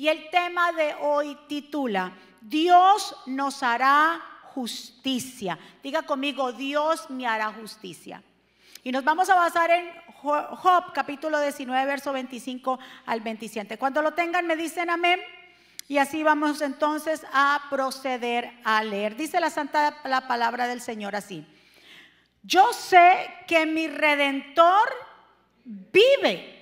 Y el tema de hoy titula, Dios nos hará justicia. Diga conmigo, Dios me hará justicia. Y nos vamos a basar en Job capítulo 19, verso 25 al 27. Cuando lo tengan me dicen amén. Y así vamos entonces a proceder a leer. Dice la santa la palabra del Señor así. Yo sé que mi redentor vive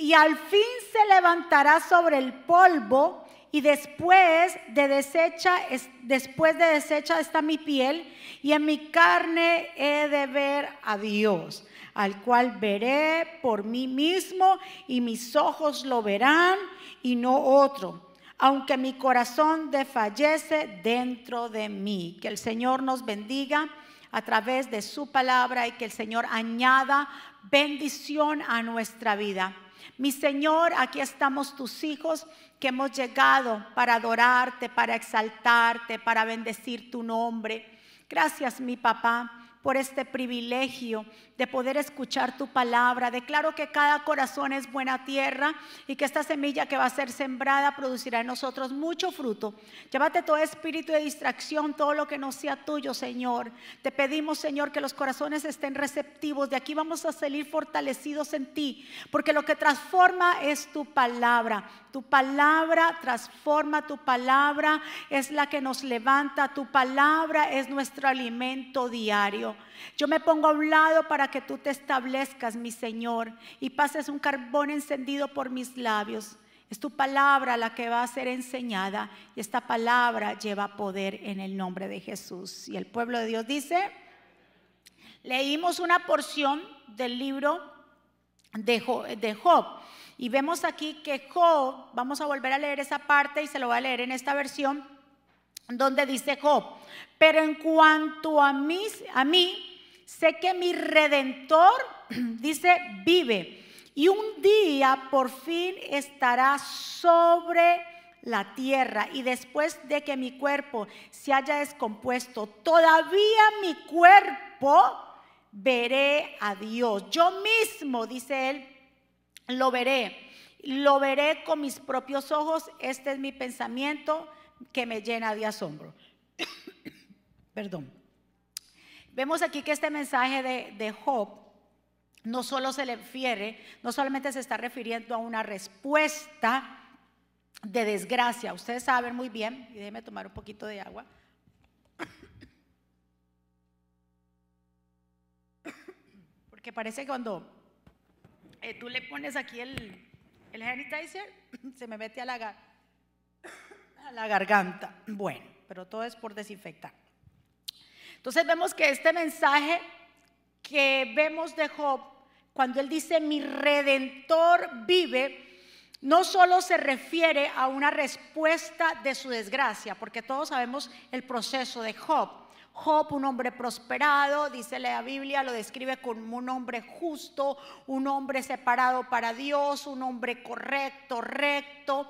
y al fin se levantará sobre el polvo y después de desecha después de está mi piel y en mi carne he de ver a Dios al cual veré por mí mismo y mis ojos lo verán y no otro, aunque mi corazón desfallece dentro de mí. Que el Señor nos bendiga a través de su palabra y que el Señor añada bendición a nuestra vida. Mi Señor, aquí estamos tus hijos que hemos llegado para adorarte, para exaltarte, para bendecir tu nombre. Gracias, mi papá por este privilegio de poder escuchar tu palabra. Declaro que cada corazón es buena tierra y que esta semilla que va a ser sembrada producirá en nosotros mucho fruto. Llévate todo espíritu de distracción, todo lo que no sea tuyo, Señor. Te pedimos, Señor, que los corazones estén receptivos. De aquí vamos a salir fortalecidos en ti, porque lo que transforma es tu palabra. Tu palabra transforma, tu palabra es la que nos levanta, tu palabra es nuestro alimento diario. Yo me pongo a un lado para que tú te establezcas, mi Señor, y pases un carbón encendido por mis labios. Es tu palabra la que va a ser enseñada y esta palabra lleva poder en el nombre de Jesús. Y el pueblo de Dios dice, leímos una porción del libro de Job, y vemos aquí que Job, vamos a volver a leer esa parte y se lo voy a leer en esta versión, donde dice Job, pero en cuanto a mí, a mí sé que mi redentor, dice, vive. Y un día por fin estará sobre la tierra. Y después de que mi cuerpo se haya descompuesto, todavía mi cuerpo veré a Dios. Yo mismo, dice él, lo veré. Lo veré con mis propios ojos. Este es mi pensamiento que me llena de asombro. Perdón. Vemos aquí que este mensaje de, Job no solo se le refiere, no solamente se está refiriendo a una respuesta de desgracia. Ustedes saben muy bien, y déjenme tomar un poquito de agua. Porque parece que cuando eh, tú le pones aquí el, el sanitizer, se me mete a la, a la garganta. Bueno, pero todo es por desinfectar. Entonces vemos que este mensaje que vemos de Job, cuando él dice mi redentor vive, no solo se refiere a una respuesta de su desgracia, porque todos sabemos el proceso de Job. Job, un hombre prosperado, dice la Biblia, lo describe como un hombre justo, un hombre separado para Dios, un hombre correcto, recto.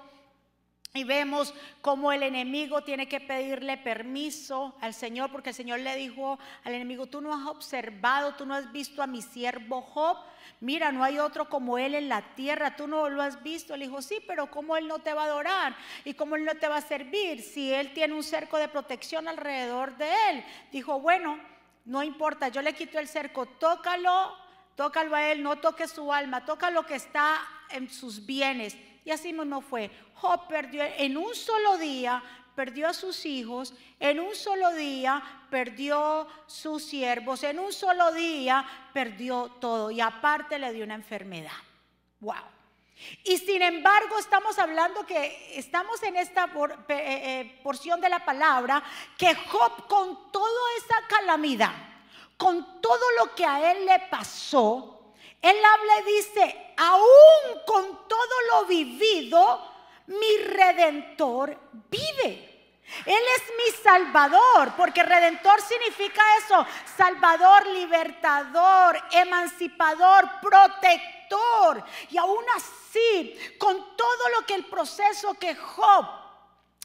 Y vemos cómo el enemigo tiene que pedirle permiso al Señor, porque el Señor le dijo al enemigo, tú no has observado, tú no has visto a mi siervo Job. Mira, no hay otro como él en la tierra, tú no lo has visto. Le dijo, sí, pero ¿cómo él no te va a adorar? ¿Y cómo él no te va a servir si él tiene un cerco de protección alrededor de él? Dijo, bueno, no importa, yo le quito el cerco, tócalo, tócalo a él, no toque su alma, toca lo que está en sus bienes y así mismo fue. Job perdió en un solo día, perdió a sus hijos, en un solo día perdió sus siervos, en un solo día perdió todo y aparte le dio una enfermedad. Wow. Y sin embargo estamos hablando que estamos en esta eh, eh, porción de la palabra que Job con toda esa calamidad, con todo lo que a él le pasó, él habla y dice, aún con todo lo vivido, mi redentor vive. Él es mi salvador, porque redentor significa eso, salvador, libertador, emancipador, protector. Y aún así, con todo lo que el proceso que Job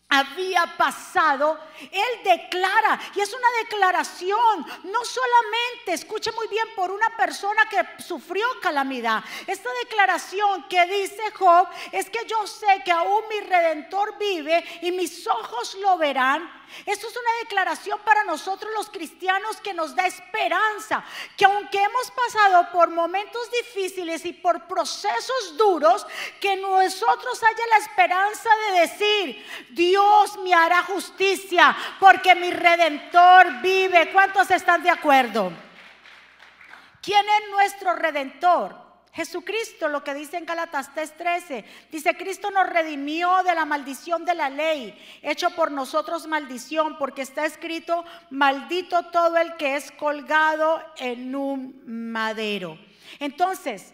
había pasado, él declara, y es una declaración, no solamente, escuche muy bien, por una persona que sufrió calamidad. Esta declaración que dice Job es que yo sé que aún mi redentor vive y mis ojos lo verán esto es una declaración para nosotros los cristianos que nos da esperanza, que aunque hemos pasado por momentos difíciles y por procesos duros, que nosotros haya la esperanza de decir, Dios me hará justicia porque mi redentor vive. ¿Cuántos están de acuerdo? ¿Quién es nuestro redentor? Jesucristo, lo que dice en Galatas 3:13, dice, Cristo nos redimió de la maldición de la ley, hecho por nosotros maldición, porque está escrito, maldito todo el que es colgado en un madero. Entonces,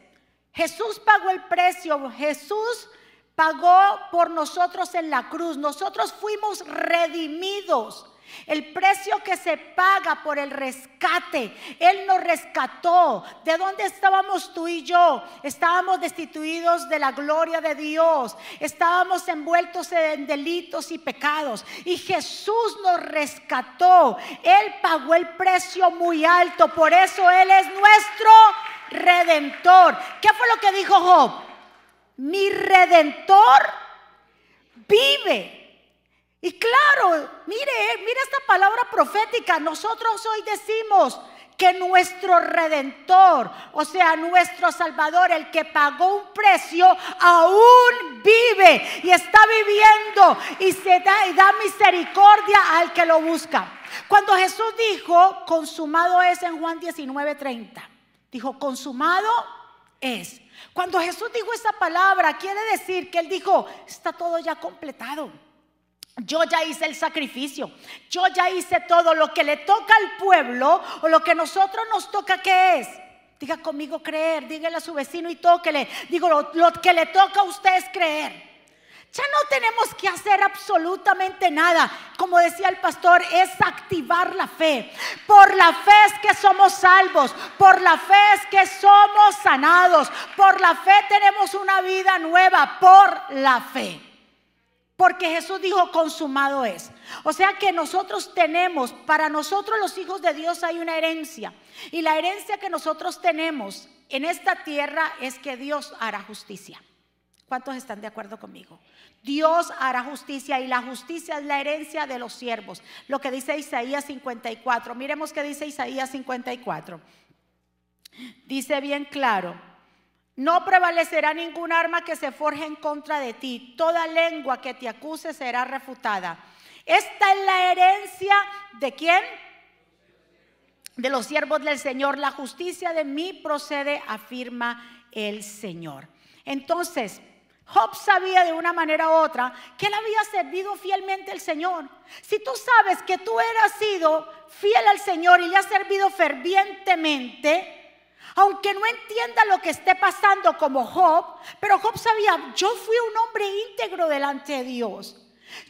Jesús pagó el precio, Jesús pagó por nosotros en la cruz, nosotros fuimos redimidos. El precio que se paga por el rescate. Él nos rescató. ¿De dónde estábamos tú y yo? Estábamos destituidos de la gloria de Dios. Estábamos envueltos en delitos y pecados. Y Jesús nos rescató. Él pagó el precio muy alto. Por eso Él es nuestro redentor. ¿Qué fue lo que dijo Job? Mi redentor vive. Y claro, mire, mire esta palabra profética. Nosotros hoy decimos que nuestro redentor, o sea, nuestro Salvador, el que pagó un precio, aún vive y está viviendo y se da y da misericordia al que lo busca. Cuando Jesús dijo, consumado es en Juan 19:30, dijo, consumado es. Cuando Jesús dijo esa palabra, quiere decir que él dijo, está todo ya completado. Yo ya hice el sacrificio. Yo ya hice todo lo que le toca al pueblo o lo que nosotros nos toca que es. Diga conmigo creer, dígale a su vecino y tóquele. Digo, lo, lo que le toca a usted es creer. Ya no tenemos que hacer absolutamente nada. Como decía el pastor, es activar la fe. Por la fe es que somos salvos. Por la fe es que somos sanados. Por la fe tenemos una vida nueva. Por la fe. Porque Jesús dijo, consumado es. O sea que nosotros tenemos, para nosotros los hijos de Dios hay una herencia. Y la herencia que nosotros tenemos en esta tierra es que Dios hará justicia. ¿Cuántos están de acuerdo conmigo? Dios hará justicia y la justicia es la herencia de los siervos. Lo que dice Isaías 54. Miremos qué dice Isaías 54. Dice bien claro. No prevalecerá ningún arma que se forje en contra de ti. Toda lengua que te acuse será refutada. Esta es la herencia de quién? De los siervos del Señor. La justicia de mí procede, afirma el Señor. Entonces, Job sabía de una manera u otra que él había servido fielmente al Señor. Si tú sabes que tú eras sido fiel al Señor y le has servido fervientemente, aunque no entienda lo que esté pasando como Job, pero Job sabía, yo fui un hombre íntegro delante de Dios.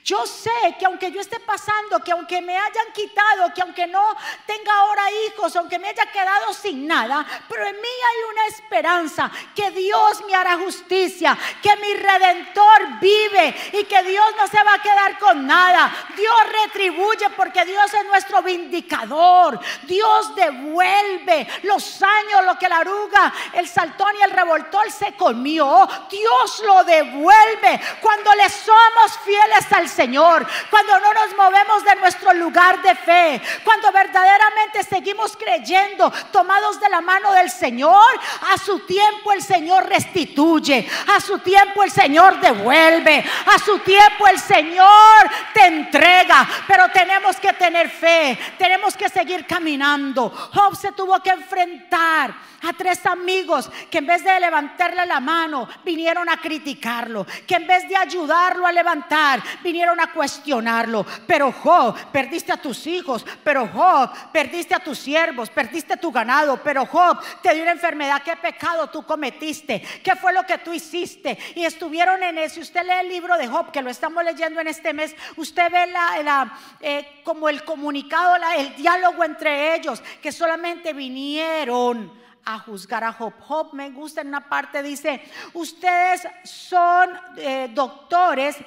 Yo sé que aunque yo esté pasando, que aunque me hayan quitado, que aunque no tenga ahora hijos, aunque me haya quedado sin nada, pero en mí hay una esperanza que Dios me hará justicia, que mi redentor vive y que Dios no se va a quedar con nada. Dios retribuye porque Dios es nuestro vindicador. Dios devuelve los años, lo que la aruga, el saltón y el revoltor se comió. Dios lo devuelve cuando le somos fieles al Señor, cuando no nos movemos de nuestro lugar de fe, cuando verdaderamente seguimos creyendo, tomados de la mano del Señor, a su tiempo el Señor restituye, a su tiempo el Señor devuelve, a su tiempo el Señor te entrega, pero tenemos que tener fe, tenemos que seguir caminando. Job se tuvo que enfrentar a tres amigos que en vez de levantarle la mano, vinieron a criticarlo, que en vez de ayudarlo a levantar, vinieron a cuestionarlo. Pero Job, perdiste a tus hijos, pero Job, perdiste a tus siervos, perdiste tu ganado, pero Job, te dio una enfermedad, ¿qué pecado tú cometiste? ¿Qué fue lo que tú hiciste? Y estuvieron en eso. Si usted lee el libro de Job, que lo estamos leyendo en este mes, usted ve la, eh, como el comunicado, el diálogo entre ellos, que solamente vinieron a juzgar a Job. Job me gusta en una parte, dice, ustedes son eh, doctores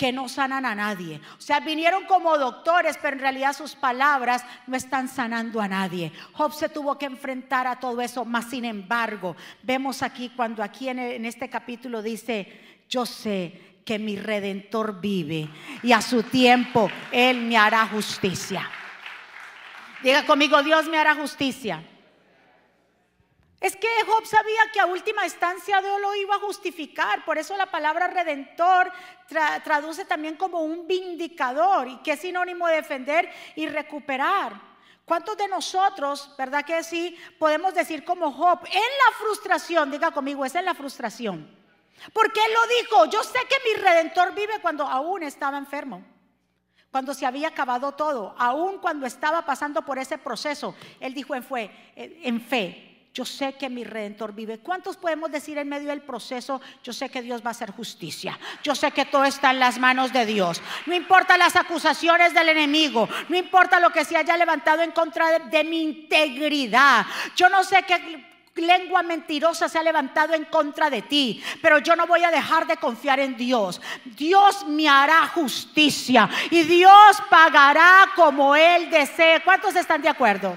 que no sanan a nadie. O sea, vinieron como doctores, pero en realidad sus palabras no están sanando a nadie. Job se tuvo que enfrentar a todo eso, más sin embargo, vemos aquí cuando aquí en, en este capítulo dice, yo sé que mi redentor vive y a su tiempo él me hará justicia. Diga conmigo, Dios me hará justicia. Es que Job sabía que a última instancia Dios lo iba a justificar. Por eso la palabra redentor traduce también como un vindicador y que es sinónimo de defender y recuperar. ¿Cuántos de nosotros, verdad que sí, podemos decir como Job, en la frustración, diga conmigo, es en la frustración? Porque él lo dijo, yo sé que mi redentor vive cuando aún estaba enfermo cuando se había acabado todo, aún cuando estaba pasando por ese proceso, él dijo en, fue, en fe, yo sé que mi redentor vive. ¿Cuántos podemos decir en medio del proceso, yo sé que Dios va a hacer justicia? Yo sé que todo está en las manos de Dios. No importa las acusaciones del enemigo, no importa lo que se haya levantado en contra de, mi integridad. Yo no sé qué lengua mentirosa se ha levantado en contra de ti, pero yo no voy a dejar de confiar en Dios. Dios me hará justicia y Dios pagará como Él desee. ¿Cuántos están de acuerdo?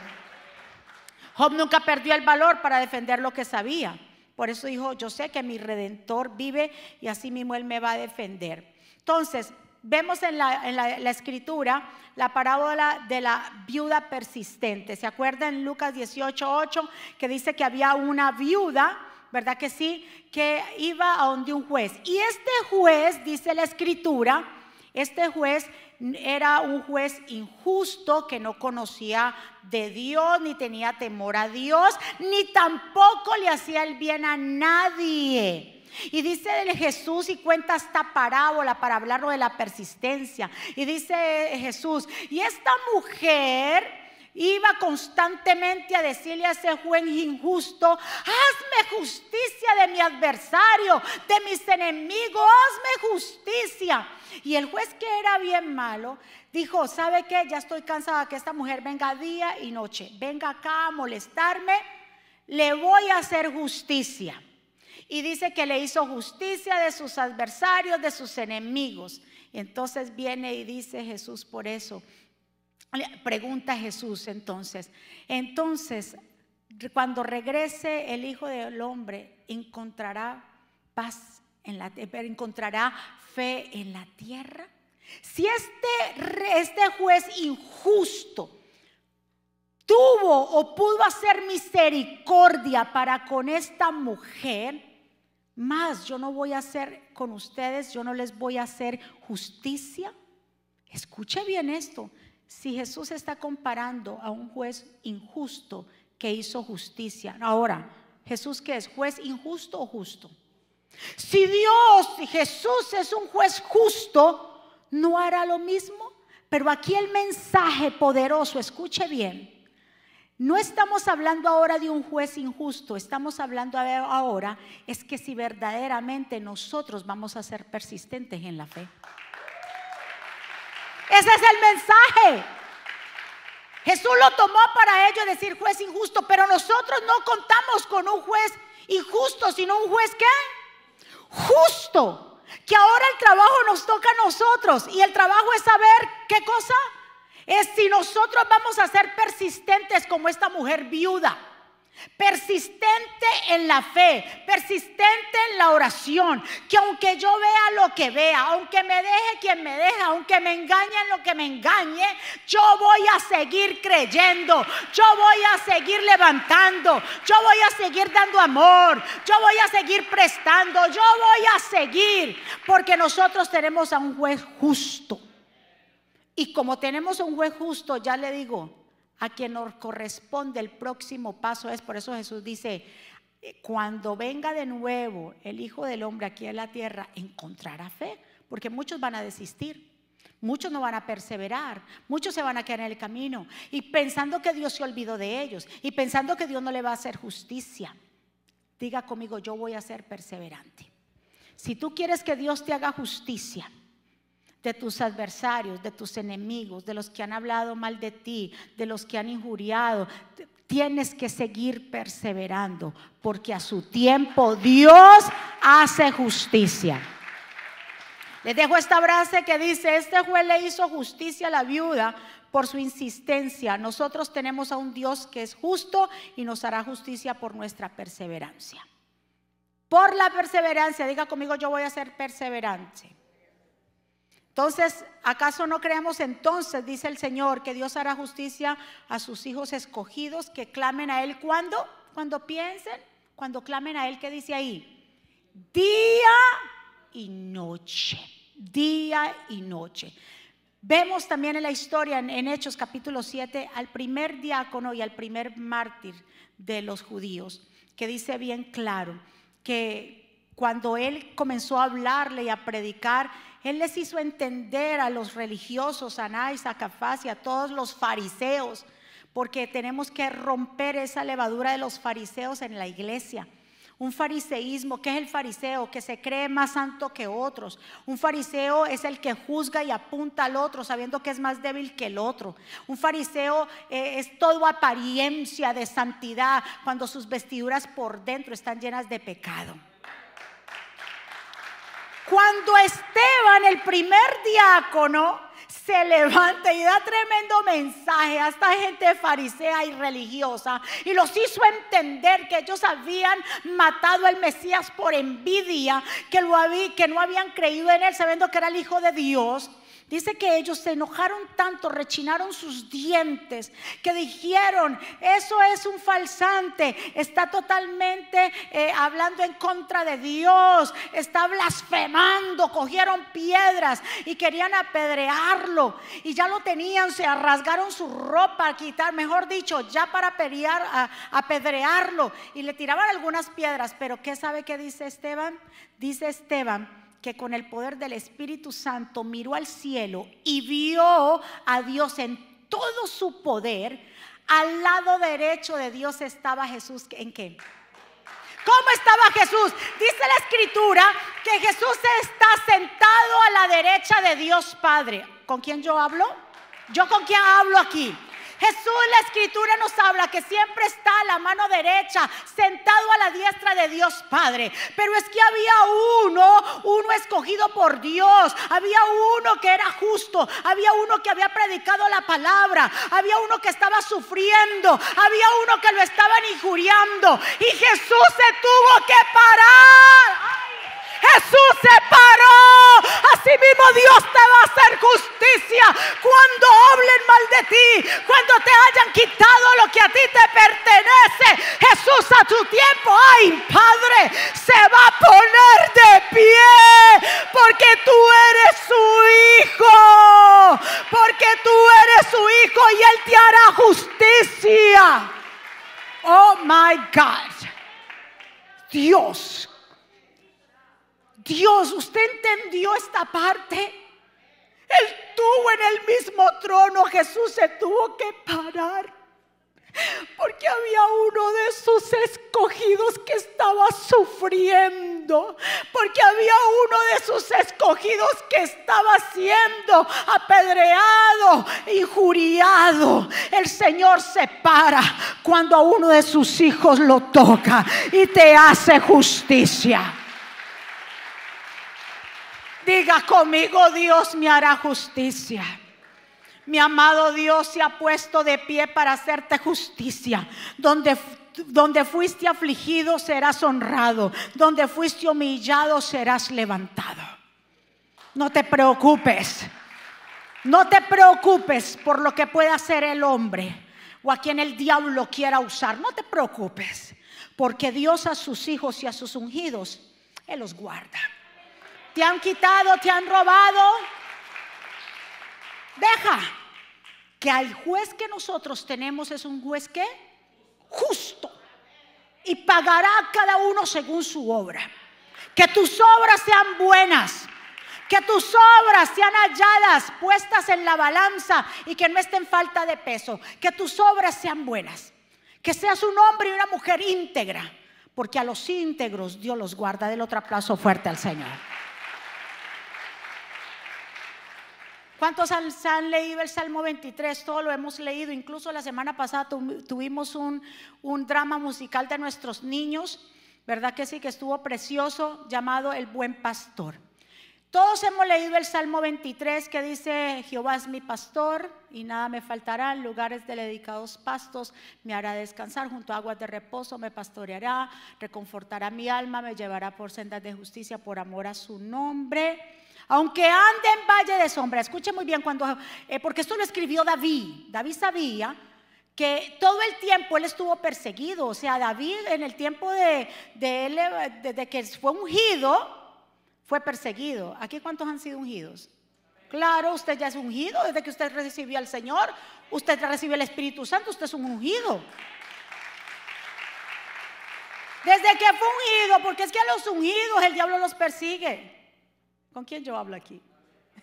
Job nunca perdió el valor para defender lo que sabía. Por eso dijo, yo sé que mi redentor vive y así mismo él me va a defender. Entonces, vemos en la, escritura la parábola de la viuda persistente. ¿Se acuerdan en Lucas 18:8 que dice que había una viuda, verdad que sí, que iba a donde un juez? Y este juez, dice la escritura, este juez era un juez injusto que no conocía de Dios, ni tenía temor a Dios, ni tampoco le hacía el bien a nadie. Y dice Jesús y cuenta esta parábola para hablarlo de la persistencia. Y dice Jesús, y esta mujer iba constantemente a decirle a ese juez injusto, hazme justicia de mi adversario, de mis enemigos, hazme justicia. Y el juez que era bien malo, dijo, ¿sabe qué? Ya estoy cansada que esta mujer venga día y noche, venga acá a molestarme, le voy a hacer justicia. Y dice que le hizo justicia de sus adversarios, de sus enemigos. Entonces viene y dice Jesús por eso, Pregunta Jesús entonces, entonces, cuando regrese el Hijo del Hombre, ¿encontrará paz en la encontrará fe en la tierra? Si este, este juez injusto tuvo o pudo hacer misericordia para con esta mujer, más yo no voy a hacer con ustedes, yo no les voy a hacer justicia. Escuche bien esto. Si Jesús está comparando a un juez injusto que hizo justicia, ahora, ¿Jesús qué es? ¿Juez injusto o justo? Si Dios, Jesús es un juez justo, ¿no hará lo mismo? Pero aquí el mensaje poderoso, escuche bien, no estamos hablando ahora de un juez injusto, estamos hablando ahora es que si verdaderamente nosotros vamos a ser persistentes en la fe. Ese es el mensaje. Jesús lo tomó para ello decir juez injusto, pero nosotros no contamos con un juez injusto, sino un juez que justo. Que ahora el trabajo nos toca a nosotros y el trabajo es saber qué cosa es si nosotros vamos a ser persistentes como esta mujer viuda Persistente en la fe, persistente en la oración, que aunque yo vea lo que vea, aunque me deje quien me deja, aunque me engañe en lo que me engañe, yo voy a seguir creyendo, yo voy a seguir levantando, yo voy a seguir dando amor, yo voy a seguir prestando, yo voy a seguir, porque nosotros tenemos a un juez justo. Y como tenemos a un juez justo, ya le digo, a quien nos corresponde el próximo paso es, por eso Jesús dice, eh, cuando venga de nuevo el Hijo del Hombre aquí en la tierra, encontrará fe, porque muchos van a desistir. Muchos no van a perseverar, muchos se van a quedar en el camino y pensando que Dios se olvidó de ellos y pensando que Dios no le va a hacer justicia. Diga conmigo, yo voy a ser perseverante. Si tú quieres que Dios te haga justicia, de tus adversarios, de tus enemigos, de los que han hablado mal de ti, de los que han injuriado. Tienes que seguir perseverando, porque a su tiempo Dios hace justicia. Les dejo esta frase que dice, este juez le hizo justicia a la viuda por su insistencia. Nosotros tenemos a un Dios que es justo y nos hará justicia por nuestra perseverancia. Por la perseverancia, diga conmigo, yo voy a ser perseverante. Entonces, ¿acaso no creemos entonces, dice el Señor, que Dios hará justicia a sus hijos escogidos que clamen a Él cuando? Cuando piensen, cuando clamen a Él, ¿qué dice ahí? Día y noche, día y noche. Vemos también en la historia, en, en Hechos capítulo 7, al primer diácono y al primer mártir de los judíos, que dice bien claro que cuando él comenzó a hablarle y a predicar, él les hizo entender a los religiosos, a Anás, a Cafás y a todos los fariseos, porque tenemos que romper esa levadura de los fariseos en la iglesia. Un fariseísmo, ¿qué es el fariseo? Que se cree más santo que otros. Un fariseo es el que juzga y apunta al otro sabiendo que es más débil que el otro. Un fariseo eh, es todo apariencia de santidad cuando sus vestiduras por dentro están llenas de pecado. Cuando Esteban, el primer diácono, se levanta y da tremendo mensaje a esta gente farisea y religiosa y los hizo entender que ellos habían matado al Mesías por envidia, que, lo había, que no habían creído en él sabiendo que era el Hijo de Dios. Dice que ellos se enojaron tanto, rechinaron sus dientes, que dijeron, eso es un falsante, está totalmente eh, hablando en contra de Dios, está blasfemando, cogieron piedras y querían apedrearlo y ya lo tenían, se rasgaron su ropa quitar, mejor dicho, ya para pelear, a, apedrearlo y le tiraban algunas piedras, pero ¿qué sabe que dice Esteban? Dice Esteban que con el poder del Espíritu Santo miró al cielo y vio a Dios en todo su poder. Al lado derecho de Dios estaba Jesús. ¿En qué? ¿Cómo estaba Jesús? Dice la escritura que Jesús está sentado a la derecha de Dios Padre. ¿Con quién yo hablo? ¿Yo con quién hablo aquí? Jesús, la escritura nos habla que siempre está a la mano derecha, sentado a la diestra de Dios Padre. Pero es que había uno, uno escogido por Dios. Había uno que era justo. Había uno que había predicado la palabra. Había uno que estaba sufriendo. Había uno que lo estaban injuriando. Y Jesús se tuvo que parar. Jesús se paró. Así mismo Dios te va a hacer justicia cuando hablen mal de ti, cuando te hayan quitado lo que a ti te pertenece. Jesús a tu tiempo, ay Padre, se va a poner de pie porque tú eres su hijo, porque tú eres su hijo y él te hará justicia. Oh my God. Dios Dios, ¿usted entendió esta parte? Él tuvo en el mismo trono, Jesús se tuvo que parar. Porque había uno de sus escogidos que estaba sufriendo. Porque había uno de sus escogidos que estaba siendo apedreado, injuriado. El Señor se para cuando a uno de sus hijos lo toca y te hace justicia. Diga conmigo, Dios me hará justicia. Mi amado Dios se ha puesto de pie para hacerte justicia. Donde, donde fuiste afligido serás honrado. Donde fuiste humillado serás levantado. No te preocupes. No te preocupes por lo que pueda hacer el hombre o a quien el diablo quiera usar. No te preocupes. Porque Dios a sus hijos y a sus ungidos, Él los guarda te han quitado, te han robado. Deja que al juez que nosotros tenemos es un juez que justo y pagará a cada uno según su obra. Que tus obras sean buenas, que tus obras sean halladas, puestas en la balanza y que no estén falta de peso. Que tus obras sean buenas. Que seas un hombre y una mujer íntegra, porque a los íntegros Dios los guarda. Del otro aplauso fuerte al Señor. ¿Cuántos han, leído el Salmo 23? Todo lo hemos leído. Incluso la semana pasada tuvimos un, un drama musical de nuestros niños, ¿verdad que sí? Que estuvo precioso, llamado El Buen Pastor. Todos hemos leído el Salmo 23 que dice, Jehová es mi pastor y nada me faltará, en lugares de dedicados pastos me hará descansar, junto a aguas de reposo me pastoreará, reconfortará mi alma, me llevará por sendas de justicia por amor a su nombre. Aunque ande en valle de sombra, escuche muy bien cuando, eh, porque esto lo escribió David, David sabía que todo el tiempo él estuvo perseguido, o sea, David en el tiempo de, él, desde que fue ungido, fue perseguido. ¿Aquí cuántos han sido ungidos? Claro, usted ya es ungido desde que usted recibió al Señor. Usted recibió el Espíritu Santo, usted es un ungido. Desde que fue ungido, porque es que a los ungidos el diablo los persigue. ¿Con quién yo hablo aquí?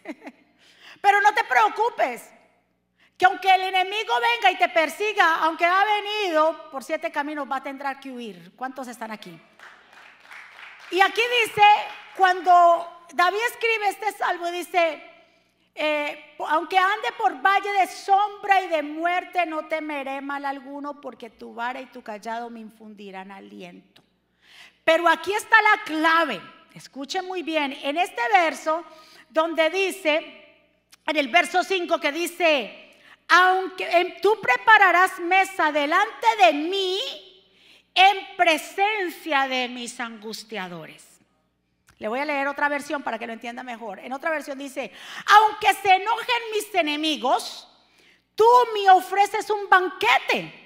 Pero no te preocupes, que aunque el enemigo venga y te persiga, aunque ha venido por siete caminos, va a tener que huir. ¿Cuántos están aquí? Y aquí dice cuando David escribe este salmo, dice, eh, aunque ande por valle de sombra y de muerte, no temeré mal alguno, porque tu vara y tu callado me infundirán aliento. Pero aquí está la clave, escuchen muy bien, en este verso donde dice, en el verso 5 que dice, aunque tú prepararás mesa delante de mí en presencia de mis angustiadores. Le voy a leer otra versión para que lo entienda mejor. En otra versión dice, aunque se enojen mis enemigos, tú me ofreces un banquete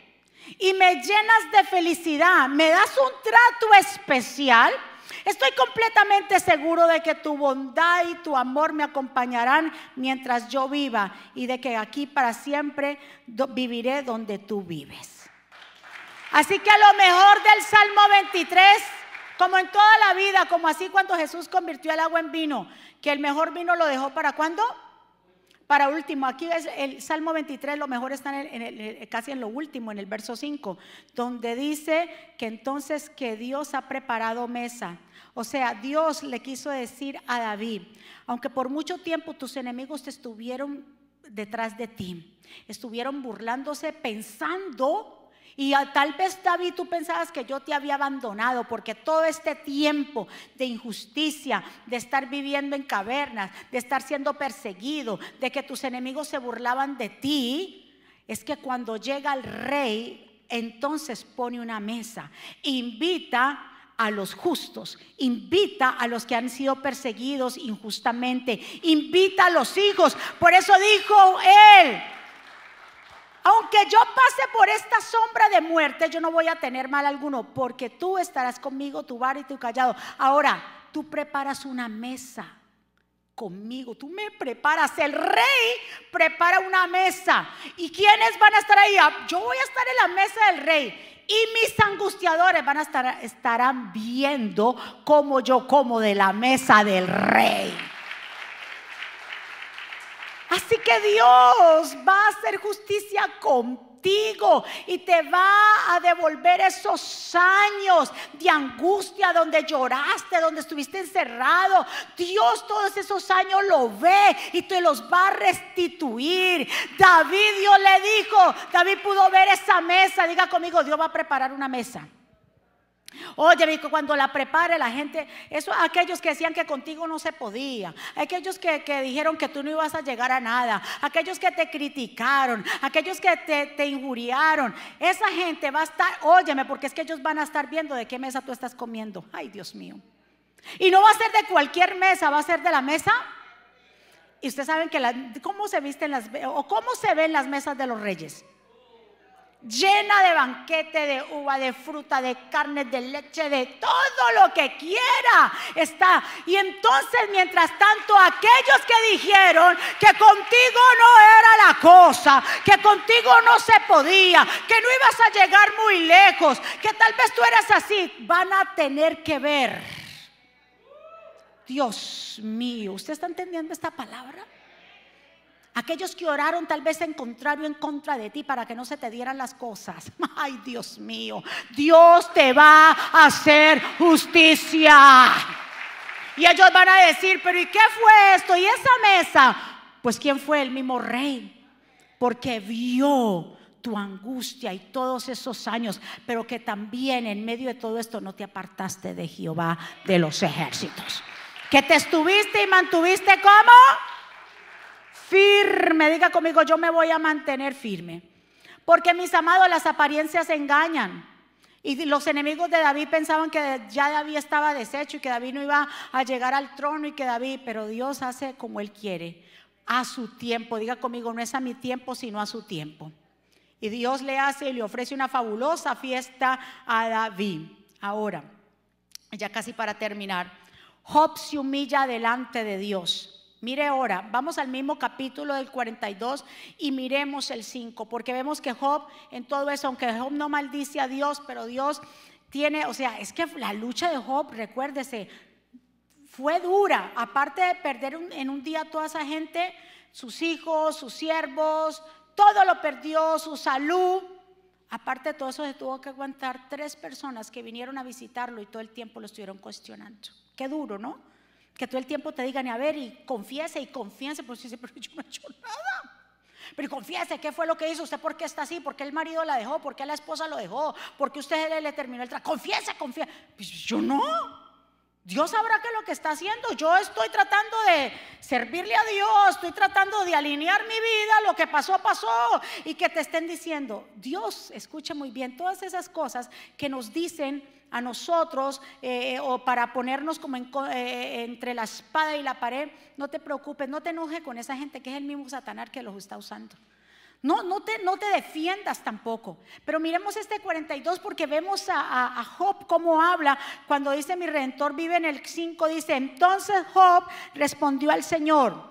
y me llenas de felicidad, me das un trato especial. Estoy completamente seguro de que tu bondad y tu amor me acompañarán mientras yo viva y de que aquí para siempre viviré donde tú vives. Así que a lo mejor del Salmo 23 como en toda la vida, como así cuando Jesús convirtió el agua en vino, que el mejor vino lo dejó para cuándo? Para último, aquí es el Salmo 23, lo mejor está en casi en lo último, en el verso 5, donde dice que entonces que Dios ha preparado mesa. O sea, Dios le quiso decir a David, aunque por mucho tiempo tus enemigos te estuvieron detrás de ti, estuvieron burlándose pensando y tal vez David tú pensabas que yo te había abandonado porque todo este tiempo de injusticia, de estar viviendo en cavernas, de estar siendo perseguido, de que tus enemigos se burlaban de ti, es que cuando llega el rey, entonces pone una mesa, invita a los justos, invita a los que han sido perseguidos injustamente, invita a los hijos. Por eso dijo él, aunque yo pase por esta sombra de muerte, yo no voy a tener mal alguno, porque tú estarás conmigo, tu bar y tu callado. Ahora, tú preparas una mesa conmigo, tú me preparas, el rey prepara una mesa. ¿Y quiénes van a estar ahí? Ah, yo voy a estar en la mesa del rey. Y mis angustiadores van a estar, estarán viendo cómo yo como de la mesa del rey. Así que Dios va a hacer justicia contigo y te va a devolver esos años de angustia donde lloraste, donde estuviste encerrado. Dios todos esos años lo ve y te los va a restituir. David Dios le dijo, David pudo ver esa mesa, diga conmigo, Dios va a preparar una mesa. Oye, cuando la prepare la gente, eso aquellos que decían que contigo no se podía, aquellos que, dijeron que tú no ibas a llegar a nada, aquellos que te criticaron, aquellos que te, te injuriaron, esa gente va a estar, óyeme, porque es que ellos van a estar viendo de qué mesa tú estás comiendo. Ay, Dios mío. Y no va a ser de cualquier mesa, va a ser de la mesa. Y ustedes saben que cómo se visten las o cómo se ven las mesas de los reyes llena de banquete, de uva, de fruta, de carne, de leche, de todo lo que quiera está. Y entonces, mientras tanto, aquellos que dijeron que contigo no era la cosa, que contigo no se podía, que no ibas a llegar muy lejos, que tal vez tú eras así, van a tener que ver. Dios mío, ¿usted está entendiendo esta palabra? Aquellos que oraron tal vez en contrario en contra de ti para que no se te dieran las cosas. Ay, Dios mío, Dios te va a hacer justicia. Y ellos van a decir, pero ¿y qué fue esto? ¿Y esa mesa? Pues ¿quién fue el mismo rey? Porque vio tu angustia y todos esos años, pero que también en medio de todo esto no te apartaste de Jehová de los ejércitos. Que te estuviste y mantuviste como firme. Diga conmigo, yo me voy a mantener firme. Porque mis amados, las apariencias engañan. Y los enemigos de David pensaban que ya David estaba deshecho y que David no iba a llegar al trono y que David, pero Dios hace como Él quiere, a su tiempo. Diga conmigo, no es a mi tiempo, sino a su tiempo. Y Dios le hace y le ofrece una fabulosa fiesta a David. Ahora, ya casi para terminar, Job se humilla delante de Dios. Mire ahora, vamos al mismo capítulo del 42 y miremos el 5, porque vemos que Job en todo eso, aunque Job no maldice a Dios, pero Dios tiene, o sea, es que la lucha de Job, recuérdese, fue dura, aparte de perder en un día toda esa gente, sus hijos, sus siervos, todo lo perdió, su salud. Aparte de todo eso, se tuvo que aguantar tres personas que vinieron a visitarlo y todo el tiempo lo estuvieron cuestionando. Qué duro, ¿no? Que todo el tiempo te digan, a ver, y confiese y confiese, pues dice, pero yo no he hecho nada. Pero confiese, ¿qué fue lo que hizo? ¿Usted por qué está así? ¿Por qué el marido la dejó? ¿Por qué la esposa lo dejó? ¿Por qué usted le, terminó el trabajo? Confiese, confiese. Pues yo no. Dios sabrá qué es lo que está haciendo. Yo estoy tratando de servirle a Dios, estoy tratando de alinear mi vida, lo que pasó, pasó. Y que te estén diciendo, Dios, escucha muy bien, todas esas cosas que nos dicen a nosotros eh, o para ponernos como eh, entre la espada y la pared, no te preocupes, no te enojes con esa gente que es el mismo Satanás que los está usando. No, no, te, no te defiendas tampoco. Pero miremos este 42 porque vemos a, a, Job cómo habla cuando dice mi redentor vive en el 5. Dice, entonces Job respondió al Señor,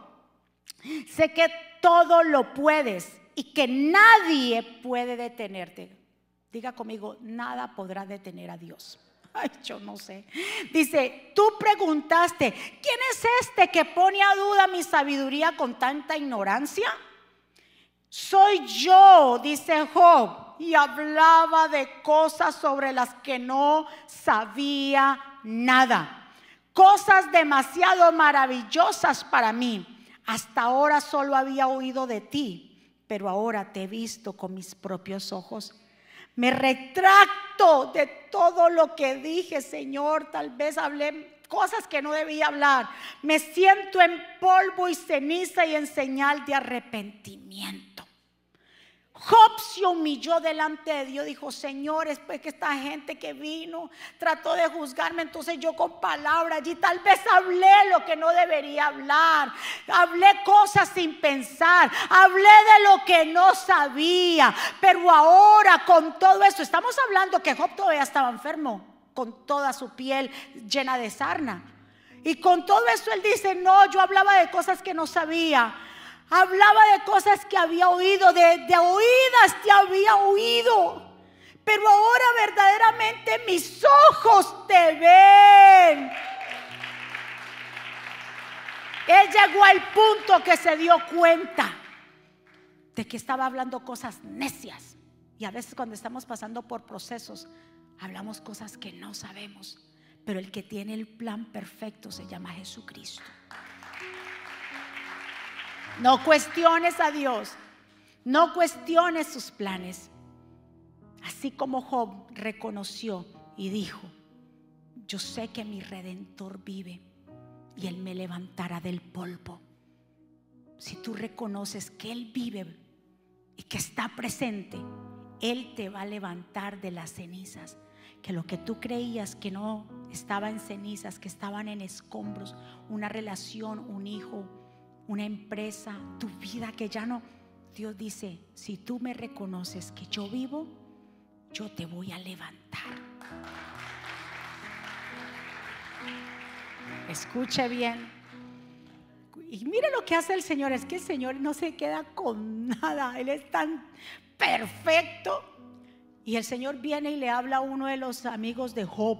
sé que todo lo puedes y que nadie puede detenerte. Diga conmigo, nada podrá detener a Dios. Ay, yo no sé. Dice, tú preguntaste, ¿quién es este que pone a duda mi sabiduría con tanta ignorancia? Soy yo, dice Job, y hablaba de cosas sobre las que no sabía nada. Cosas demasiado maravillosas para mí. Hasta ahora solo había oído de ti, pero ahora te he visto con mis propios ojos. Me retracto de todo lo que dije, Señor. Tal vez hablé cosas que no debía hablar. Me siento en polvo y ceniza y en señal de arrepentimiento. Job se humilló delante de Dios, dijo, Señor, después que esta gente que vino trató de juzgarme, entonces yo con palabras allí tal vez hablé lo que no debería hablar, hablé cosas sin pensar, hablé de lo que no sabía, pero ahora con todo esto, estamos hablando que Job todavía estaba enfermo, con toda su piel llena de sarna. Y con todo esto él dice, no, yo hablaba de cosas que no sabía hablaba de cosas que había oído, de, oídas que había oído. Pero ahora verdaderamente mis ojos te ven. Él llegó al punto que se dio cuenta de que estaba hablando cosas necias. Y a veces cuando estamos pasando por procesos, hablamos cosas que no sabemos. Pero el que tiene el plan perfecto se llama Jesucristo. No cuestiones a Dios. No cuestiones sus planes. Así como Job reconoció y dijo, yo sé que mi redentor vive y él me levantará del polvo. Si tú reconoces que él vive y que está presente, él te va a levantar de las cenizas. Que lo que tú creías que no estaba en cenizas, que estaban en escombros, una relación, un hijo, una empresa, tu vida que ya no. Dios dice, si tú me reconoces que yo vivo, yo te voy a levantar. Escuche bien. Y mire lo que hace el Señor, es que el Señor no se queda con nada, Él es tan perfecto. Y el Señor viene y le habla a uno de los amigos de Job,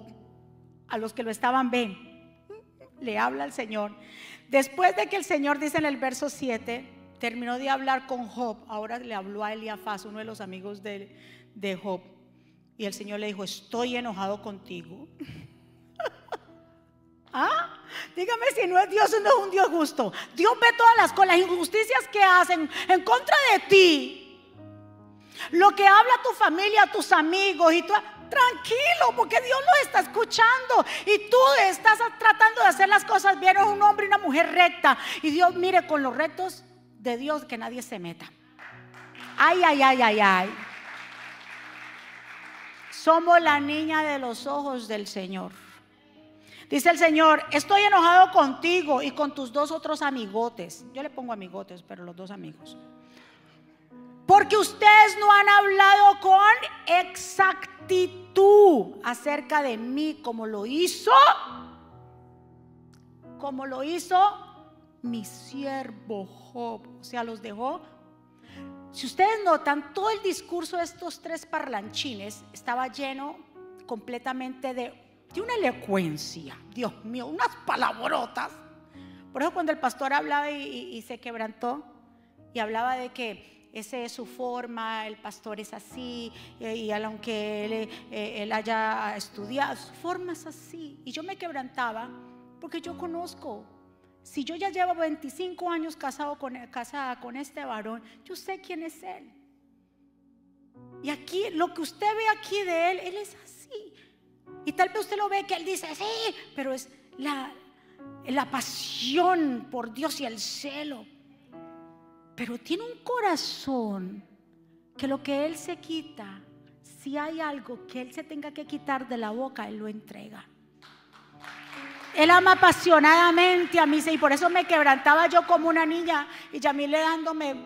a los que lo estaban ven. Le habla al Señor. Después de que el Señor dice en el verso 7, terminó de hablar con Job, ahora le habló a Eliafaz, uno de los amigos de, de Job. Y el Señor le dijo, estoy enojado contigo. ¿Ah? Dígame si no es Dios, no es un Dios justo. Dios ve todas las cosas, las injusticias que hacen en contra de ti. Lo que habla tu familia, tus amigos y tu... Tranquilo, porque Dios lo está escuchando y tú estás tratando de hacer las cosas bien. Es un hombre y una mujer recta. Y Dios mire con los rectos de Dios que nadie se meta. Ay, ay, ay, ay, ay. Somos la niña de los ojos del Señor. Dice el Señor, estoy enojado contigo y con tus dos otros amigotes. Yo le pongo amigotes, pero los dos amigos. Porque ustedes no han hablado con exactitud acerca de mí como lo hizo, como lo hizo mi siervo Job. O sea, los dejó. Si ustedes notan, todo el discurso de estos tres parlanchines estaba lleno completamente de, de una elocuencia. Dios mío, unas palabrotas. Por eso cuando el pastor hablaba y se quebrantó y hablaba de que esa es su forma, el pastor es así, y, aunque él, eh, él, haya estudiado, su forma es así. Y yo me quebrantaba porque yo conozco. Si yo ya llevo 25 años casado con, casada con este varón, yo sé quién es él. Y aquí, lo que usted ve aquí de él, él es así. Y tal vez usted lo ve que él dice, sí, pero es la, la pasión por Dios y el celo pero tiene un corazón que lo que Él se quita, si hay algo que Él se tenga que quitar de la boca, Él lo entrega. Él ama apasionadamente a mí y por eso me quebrantaba yo como una niña y le dándome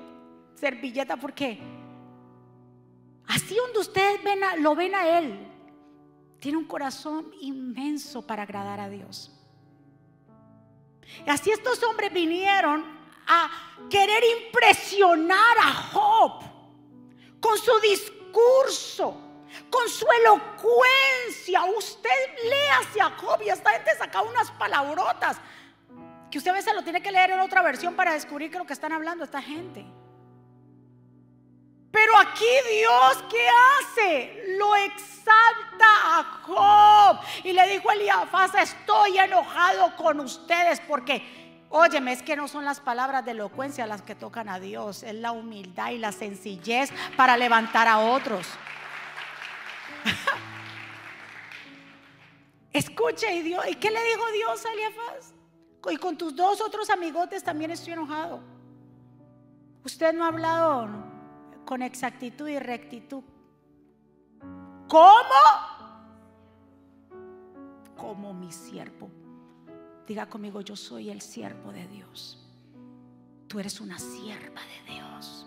servilleta porque así donde ustedes ven lo ven a Él, tiene un corazón inmenso para agradar a Dios. Y así estos hombres vinieron a querer impresionar a Job con su discurso, con su elocuencia. Usted léase a Job y esta gente saca unas palabrotas que usted a veces lo tiene que leer en otra versión para descubrir que lo que están hablando esta gente. Pero aquí Dios, ¿qué hace? Lo exalta a Job. Y le dijo a Elías, estoy enojado con ustedes porque Óyeme, es que no son las palabras de elocuencia las que tocan a Dios, es la humildad y la sencillez para levantar a otros. Escuche, ¿y, Dios, ¿y qué le dijo Dios a Eliafaz? Y con tus dos otros amigotes también estoy enojado. Usted no ha hablado con exactitud y rectitud. ¿Cómo? Como mi siervo. Diga conmigo, yo soy el siervo de Dios. Tú eres una sierva de Dios.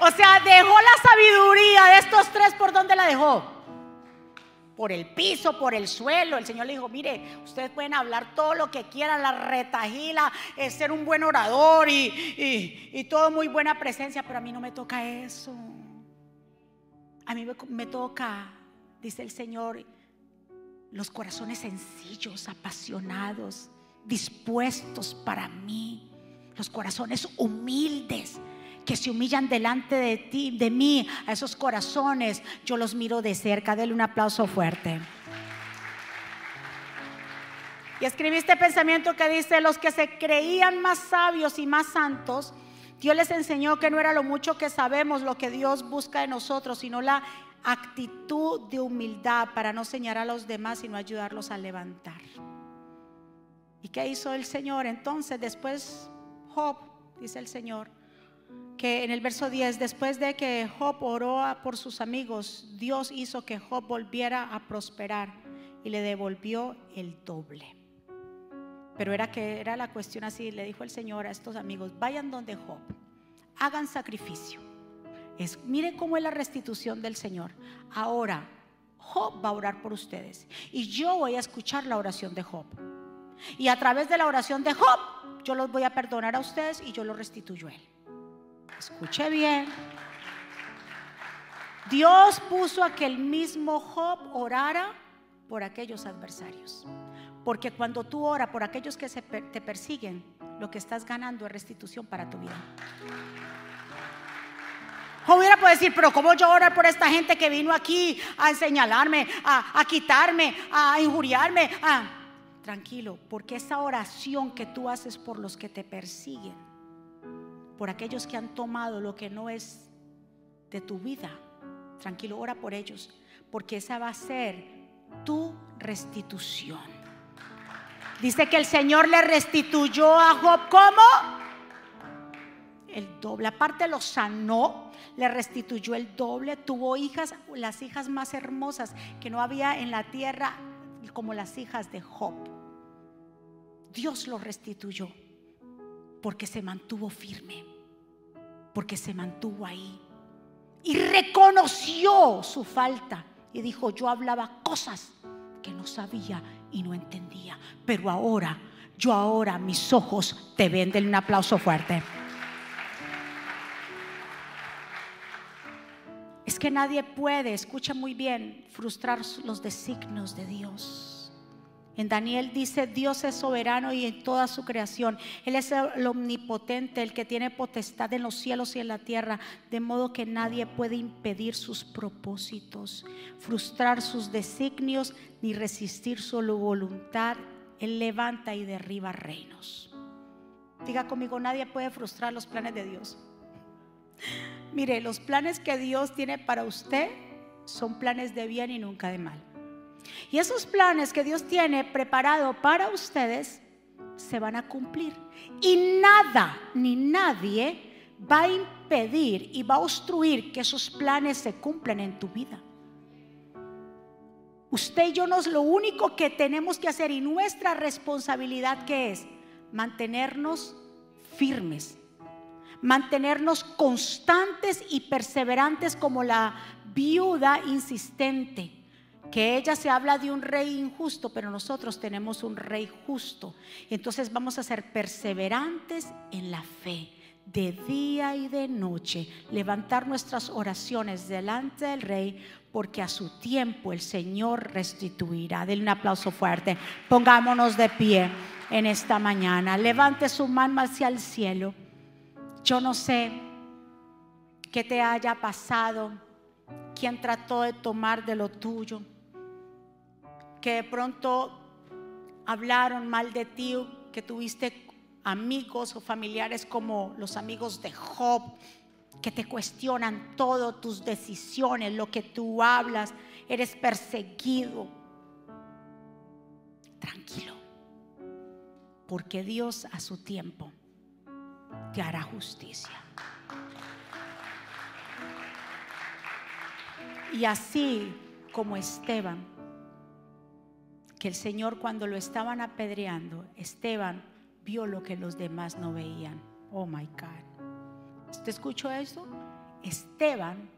O sea, dejó la sabiduría de estos tres por donde la dejó. Por el piso, por el suelo. El Señor le dijo, mire, ustedes pueden hablar todo lo que quieran, la retajila, es ser un buen orador y, y, todo muy buena presencia, pero a mí no me toca eso. A mí me toca, dice el Señor, los corazones sencillos, apasionados, dispuestos para mí, los corazones humildes que se humillan delante de ti, de mí, a esos corazones, yo los miro de cerca. Dele un aplauso fuerte. Y escribí este pensamiento que dice, los que se creían más sabios y más santos, Dios les enseñó que no era lo mucho que sabemos lo que Dios busca de nosotros, sino la actitud de humildad para no señalar a los demás, sino ayudarlos a levantar. ¿Y qué hizo el Señor? Entonces, después Job, dice el Señor, que en el verso 10, después de que Job oró por sus amigos, Dios hizo que Job volviera a prosperar y le devolvió el doble. Pero era que era la cuestión así, le dijo el Señor a estos amigos, vayan donde Job, hagan sacrificio es, mire cómo es la restitución del Señor. Ahora, Job va a orar por ustedes. Y yo voy a escuchar la oración de Job. Y a través de la oración de Job, yo los voy a perdonar a ustedes y yo los restituyo a él. Escuche bien. Dios puso a que el mismo Job orara por aquellos adversarios. Porque cuando tú oras por aquellos que te persiguen, lo que estás ganando es restitución para tu vida. Hubiera podido decir, pero ¿cómo yo orar por esta gente que vino aquí a señalarme, a, quitarme, a injuriarme? Tranquilo, porque esa oración que tú haces por los que te persiguen, por aquellos que han tomado lo que no es de tu vida, Tranquilo, ora por ellos, porque esa va a ser tu restitución. Dice que el Señor le restituyó a Job, ¿cómo? El doble. Aparte lo sanó, le restituyó el doble. Tuvo hijas, las hijas más hermosas que no había en la tierra, como las hijas de Job. Dios lo restituyó porque se mantuvo firme, porque se mantuvo ahí y reconoció su falta y dijo, yo hablaba cosas que no sabía y no entendía, pero ahora, yo ahora mis ojos te ven. Denle un aplauso fuerte. Que nadie puede, escucha muy bien, frustrar los designios de Dios. En Daniel dice, Dios es soberano y en toda su creación. Él es el omnipotente, el que tiene potestad en los cielos y en la tierra, de modo que nadie puede impedir sus propósitos, frustrar sus designios, ni resistir su voluntad. Él levanta y derriba reinos. Diga conmigo, nadie puede frustrar los planes de Dios. Mire, los planes que Dios tiene para usted son planes de bien y nunca de mal. Y esos planes que Dios tiene preparado para ustedes se van a cumplir. Y nada ni nadie va a impedir y va a obstruir que esos planes se cumplan en tu vida. Usted y yo no es lo único que tenemos que hacer y nuestra responsabilidad que es mantenernos firmes, mantenernos constantes y perseverantes como la viuda insistente que ella se habla de un rey injusto, pero nosotros tenemos un rey justo. Entonces vamos a ser perseverantes en la fe, de día y de noche, levantar nuestras oraciones delante del rey, porque a su tiempo el Señor restituirá. Denle un aplauso fuerte. Pongámonos de pie en esta mañana. Levante su mano hacia el cielo. Yo no sé qué te haya pasado, quién trató de tomar de lo tuyo que de pronto hablaron mal de ti, que tuviste amigos o familiares como los amigos de Job, que te cuestionan todo, tus decisiones, lo que tú hablas, eres perseguido. Tranquilo, porque Dios a su tiempo te hará justicia. Y así como Esteban que el Señor cuando lo estaban apedreando, Esteban vio lo que los demás no veían. Oh my God. ¿Usted escuchó eso? Esteban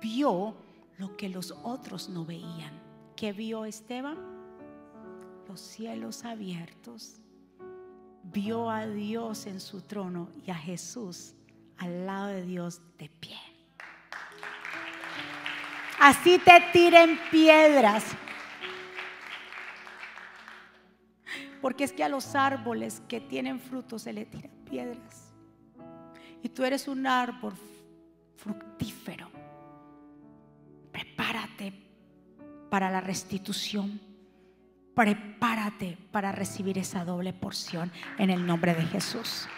vio lo que los otros no veían. ¿Qué vio Esteban? Los cielos abiertos. Vio a Dios en su trono y a Jesús al lado de Dios de pie. Así te tiren piedras Porque es que a los árboles que tienen frutos se le tiran piedras. Y tú eres un árbol fructífero. Prepárate para la restitución. Prepárate para recibir esa doble porción en el nombre de Jesús.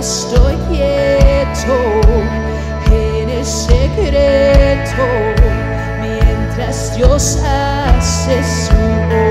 estoy quieto en el secreto mientras Dios hace su obra.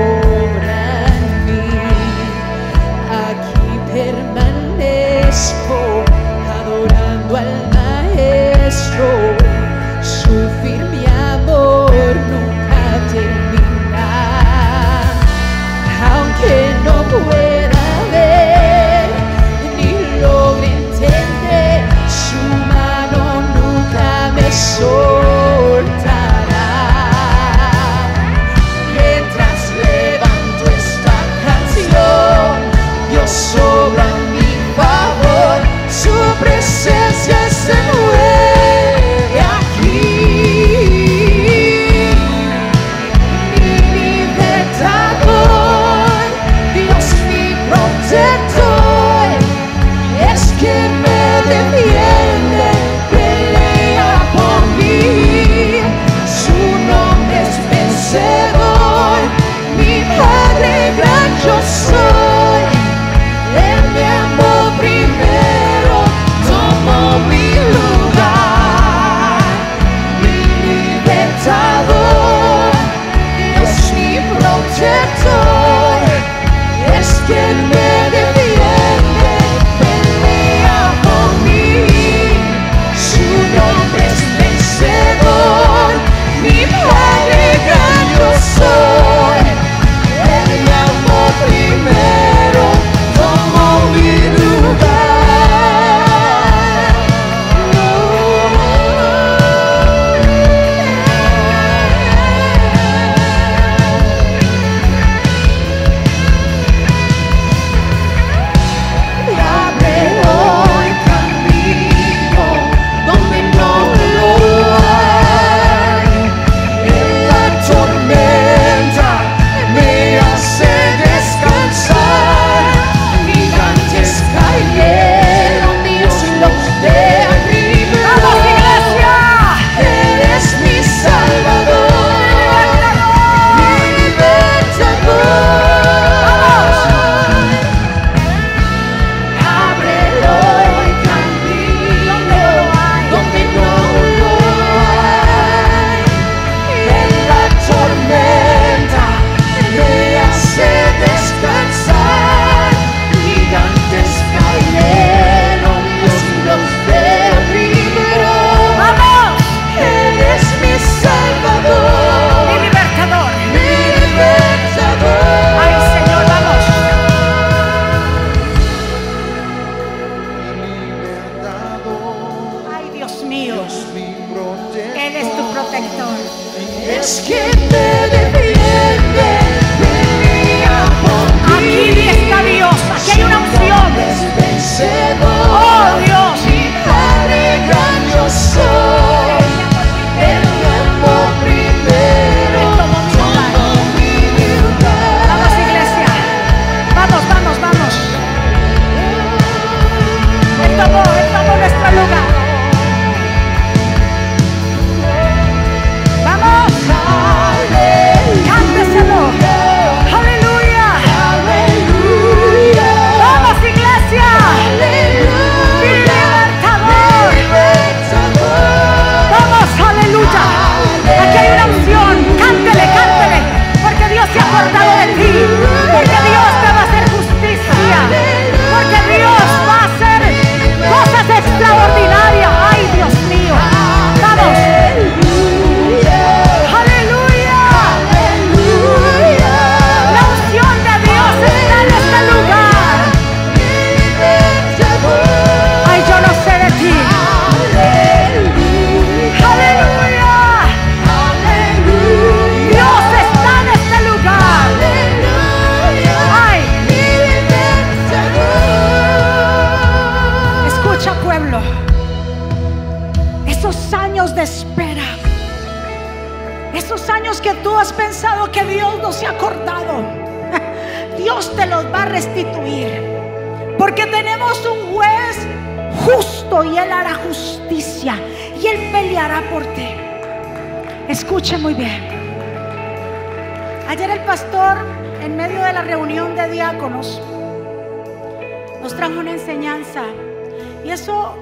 Y eso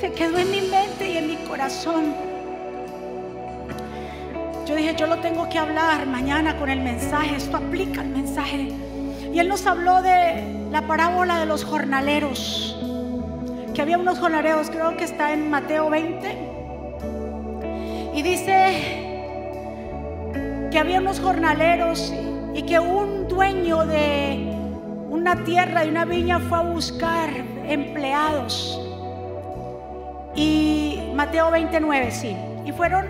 se quedó en mi mente y en mi corazón. Yo dije, yo lo tengo que hablar mañana con el mensaje, esto aplica el mensaje. Y él nos habló de la parábola de los jornaleros, que había unos jornaleros, creo que está en Mateo 20, y dice que había unos jornaleros y, que un dueño de una tierra, de una viña, fue a buscar empleados. Y Mateo 29, sí. Y fueron,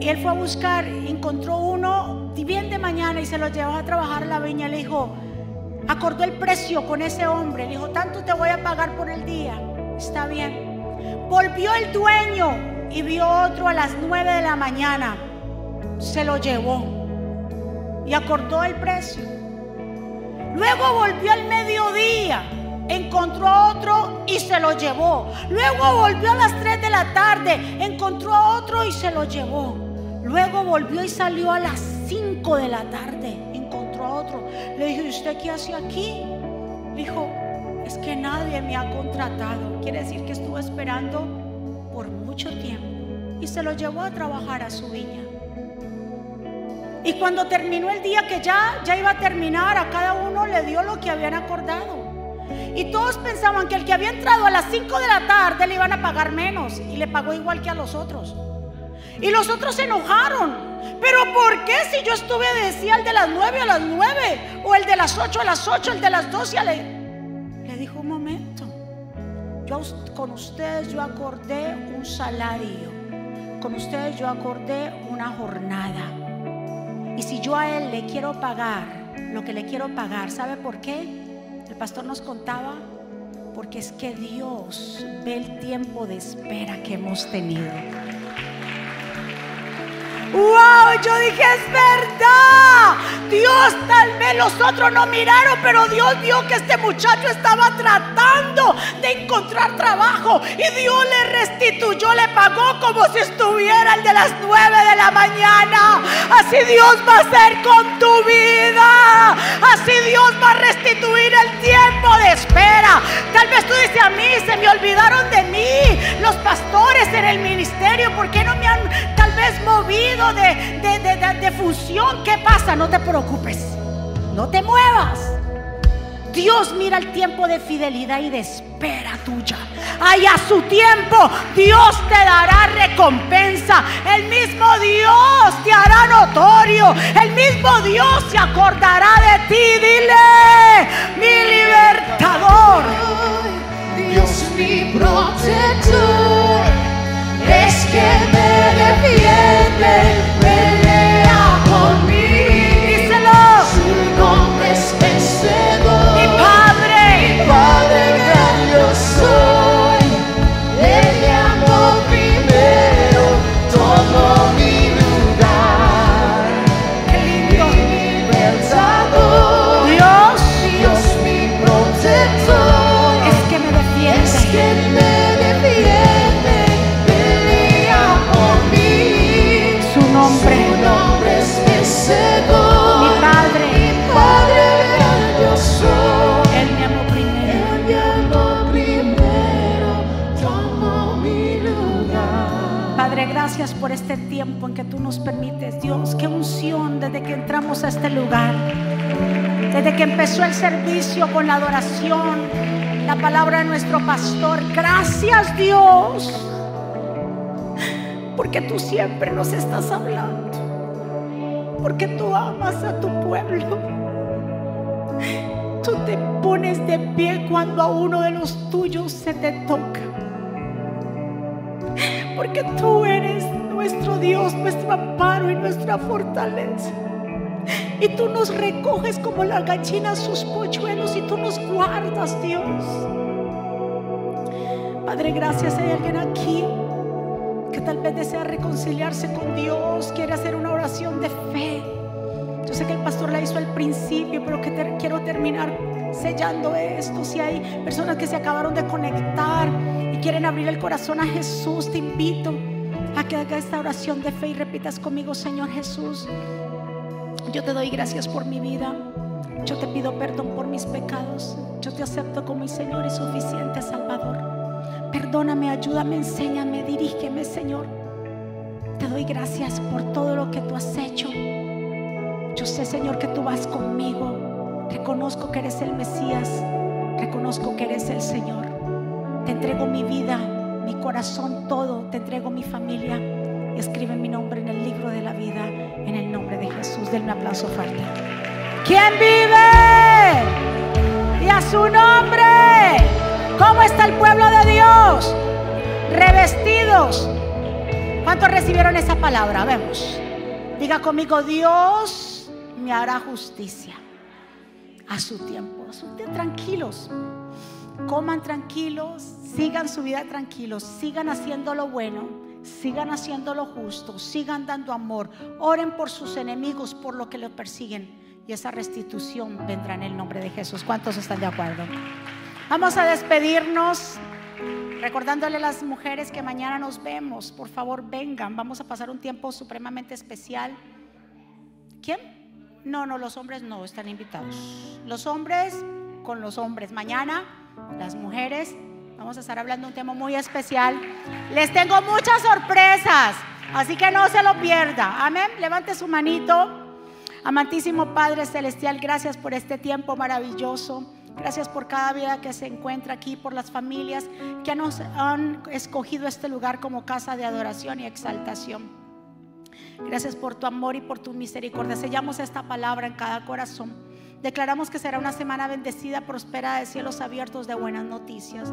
y él fue a buscar, encontró uno bien de mañana y se lo llevó a trabajar la viña. Le dijo, acordó el precio con ese hombre. Le dijo, tanto te voy a pagar por el día. Está bien. Volvió el dueño y vio otro a las 9 de la mañana. Se lo llevó y acordó el precio. Luego volvió al mediodía, encontró a otro y se lo llevó. Luego volvió a las 3 de la tarde, encontró a otro y se lo llevó. Luego volvió y salió a las 5 de la tarde, encontró a otro. Le dijo, ¿y usted qué hace aquí? Dijo, es que nadie me ha contratado. Quiere decir que estuvo esperando por mucho tiempo y se lo llevó a trabajar a su viña. Y cuando terminó el día que ya, ya iba a terminar, a cada uno le dio lo que habían acordado. Y todos pensaban que el que había entrado a las 5 de la tarde le iban a pagar menos y le pagó igual que a los otros. Y los otros se enojaron. Pero ¿por qué si yo estuve decía el de las 9 a las 9 o el de las 8 a las 8, el de las 12 a. Le dijo un momento. Yo con ustedes yo acordé un salario. Con ustedes yo acordé una jornada. Y si yo a él le quiero pagar lo que le quiero pagar, ¿sabe por qué? El pastor nos contaba, porque es que Dios ve el tiempo de espera que hemos tenido. ¡Wow! Yo dije, es verdad. Dios tal vez los otros no miraron, pero Dios vio que este muchacho estaba tratando de encontrar trabajo. Y Dios le restituyó, le pagó como si estuviera el de las nueve de la mañana. Así Dios va a hacer con tu vida. Así Dios va a restituir el tiempo de espera. Tal vez tú dices a mí, se me olvidaron de mí. Los pastores en el ministerio, ¿por qué no me han tal vez movido? de, de, de, de función, ¿qué pasa? No te preocupes, no te muevas. Dios mira el tiempo de fidelidad y de espera tuya. Ay, a su tiempo Dios te dará recompensa. El mismo Dios te hará notorio. El mismo Dios se acordará de ti. Dile, mi libertador. Dios mi protector, es que me defiende, Que empezó el servicio con la adoración, la palabra de nuestro pastor. Gracias, Dios. Porque tú siempre nos estás hablando. Porque tú amas a tu pueblo. Tú te pones de pie cuando a uno de los tuyos se te toca. Porque tú eres nuestro Dios, nuestro amparo y nuestra fortaleza. Y tú nos recoges como la gallina sus polluelos y tú nos guardas, Dios. Padre, gracias. Hay alguien aquí tal vez desea reconciliarse con Dios, quiere hacer una oración de fe. Yo sé que el pastor la hizo al principio, pero que quiero terminar sellando esto. Si hay personas que se acabaron de conectar y quieren abrir el corazón a Jesús, te invito a que haga esta oración de fe y repitas conmigo, Señor Jesús. Yo te doy gracias por mi vida. Yo te pido perdón por mis pecados. Yo te acepto como mi Señor y suficiente Salvador. Perdóname, ayúdame, enséñame, dirígeme, Señor. Te doy gracias por todo lo que tú has hecho. Yo sé, Señor, que tú vas conmigo. Reconozco que eres el Mesías. Reconozco que eres el Señor. Te entrego mi vida, mi corazón, todo. Te entrego mi familia. Escribe mi nombre en el libro de la vida. En el nombre de Jesús. Denme un aplauso fuerte. ¿Quién vive? Y a su nombre. ¿Cómo está el pueblo de Dios? Revestidos. ¿Cuántos recibieron esa palabra? Vemos. Diga conmigo, Dios me hará justicia a su tiempo. Tiempo. Tranquilos. Coman tranquilos, sigan su vida tranquilos, sigan haciendo lo bueno, sigan haciendo lo justo, sigan dando amor, oren por sus enemigos, por lo que los persiguen y esa restitución vendrá en el nombre de Jesús. ¿Cuántos están de acuerdo? Vamos a despedirnos recordándole a las mujeres que mañana nos vemos. Por favor, vengan, vamos a pasar un tiempo supremamente especial. ¿Quién? No, no, los hombres no están invitados. Los hombres con los hombres. Mañana, las mujeres, vamos a estar hablando de un tema muy especial. Les tengo muchas sorpresas, así que no se lo pierda. Amén. Levante su manito. Amantísimo Padre Celestial, gracias por este tiempo maravilloso. Gracias por cada vida que se encuentra aquí, por las familias que nos han escogido este lugar como casa de adoración y exaltación. Gracias por tu amor y por tu misericordia. Sellamos esta palabra en cada corazón. Declaramos que será una semana bendecida, próspera de cielos abiertos de buenas noticias.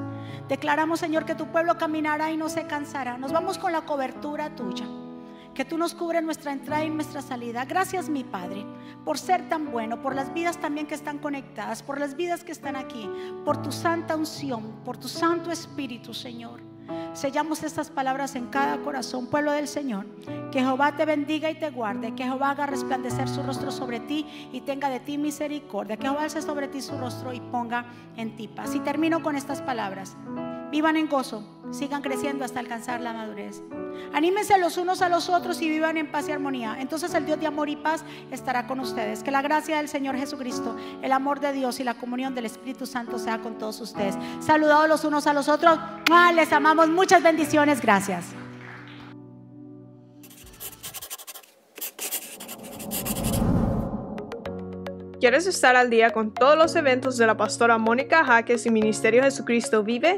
Declaramos, Señor, que tu pueblo caminará y no se cansará. Nos vamos con la cobertura tuya. Que tú nos cubres nuestra entrada y nuestra salida. Gracias, mi Padre, por ser tan bueno, por las vidas también que están conectadas, por las vidas que están aquí, por tu santa unción, por tu santo espíritu, Señor. Sellamos estas palabras en cada corazón, pueblo del Señor. Que Jehová te bendiga y te guarde. Que Jehová haga resplandecer su rostro sobre ti y tenga de ti misericordia. Que Jehová alce sobre ti su rostro y ponga en ti paz. Y termino con estas palabras. Vivan en gozo, sigan creciendo hasta alcanzar la madurez. Anímense los unos a los otros y vivan en paz y armonía. Entonces el Dios de amor y paz estará con ustedes. Que la gracia del Señor Jesucristo, el amor de Dios y la comunión del Espíritu Santo sea con todos ustedes. Saludados los unos a los otros. ¡Ah! Les amamos. Muchas bendiciones. Gracias. ¿Quieres estar al día con todos los eventos de la pastora Mónica Jaques y Ministerio Jesucristo Vive?